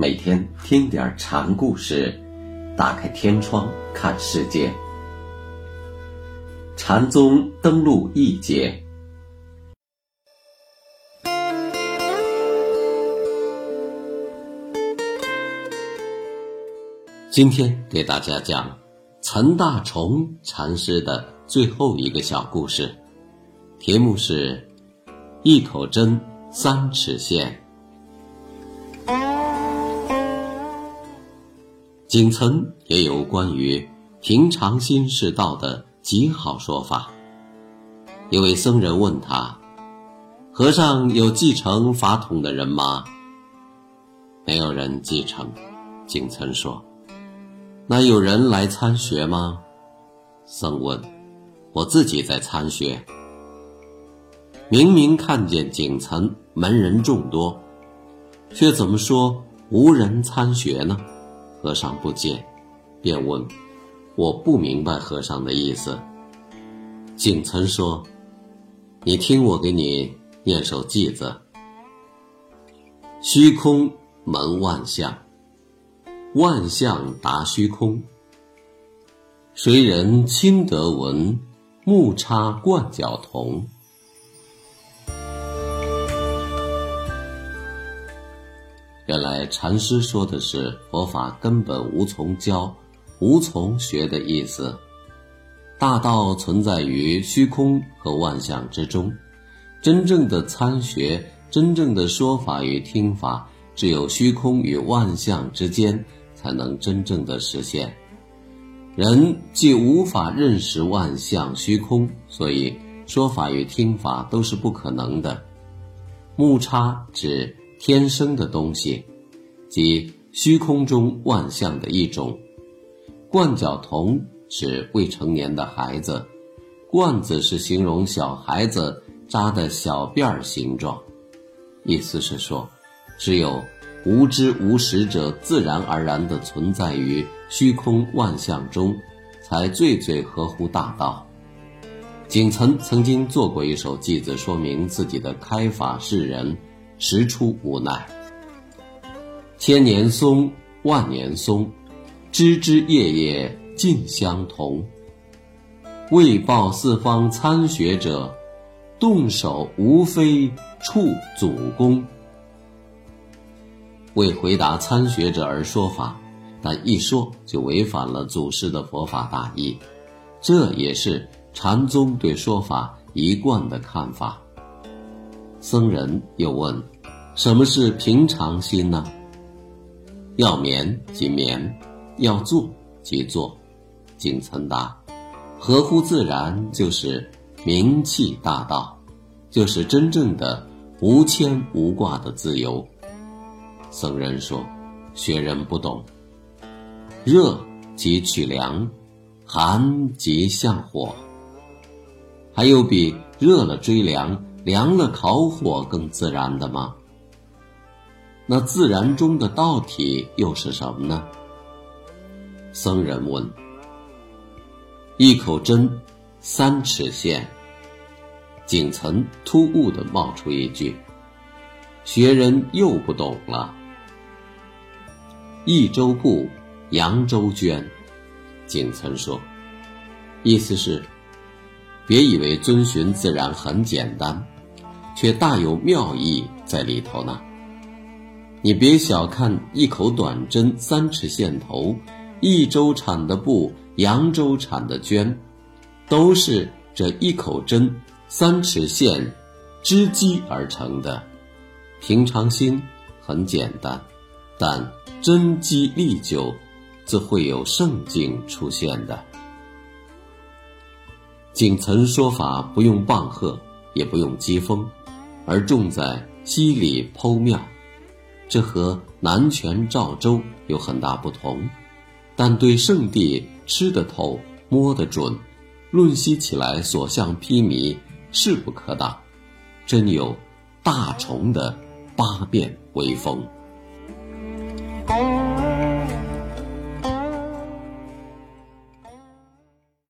每天听点禅故事，打开天窗看世界。禅宗登陆一节，今天给大家讲陈大虫禅师的最后一个小故事，题目是“一口针三尺线”。景岑也有关于平常心是道的极好说法。一位僧人问他：“和尚有继承法统的人吗？”没有人继承。景岑说：“那有人来参学吗？”僧问：“我自己在参学。”明明看见景岑门人众多，却怎么说无人参学呢？和尚不解，便问：“我不明白和尚的意思。”景岑说：“你听我给你念首偈子：虚空门万象，万象达虚空。谁人亲得闻？木叉冠角童。”原来禅师说的是佛法根本无从教、无从学的意思。大道存在于虚空和万象之中，真正的参学、真正的说法与听法，只有虚空与万象之间才能真正的实现。人既无法认识万象虚空，所以说法与听法都是不可能的。木叉指。天生的东西，即虚空中万象的一种。冠角童指未成年的孩子，冠子是形容小孩子扎的小辫儿形状，意思是说，只有无知无识者自然而然的存在于虚空万象中，才最最合乎大道。景岑曾经做过一首偈子，说明自己的开法是人。实出无奈。千年松，万年松，枝枝叶叶尽相同。为报四方参学者，动手无非触祖功。为回答参学者而说法，但一说就违反了祖师的佛法大义，这也是禅宗对说法一贯的看法。僧人又问：“什么是平常心呢？”要眠即眠，要坐即坐。景岑答：“合乎自然就是明气大道，就是真正的无牵无挂的自由。”僧人说：“学人不懂。热即取凉，寒即向火。还有比热了追凉。”凉了烤火更自然的吗？那自然中的道体又是什么呢？僧人问。一口针，三尺线。景岑突兀的冒出一句：“学人又不懂了。”益州布，扬州绢。景岑说，意思是。别以为遵循自然很简单，却大有妙意在里头呢。你别小看一口短针，三尺线头，益州产的布，扬州产的绢，都是这一口针，三尺线织机而成的。平常心很简单，但针机历久，自会有圣境出现的。景岑说法不用棒喝，也不用机锋，而重在犀利剖妙，这和南拳赵州有很大不同。但对圣地吃得透、摸得准，论析起来所向披靡，势不可挡，真有大虫的八变威风。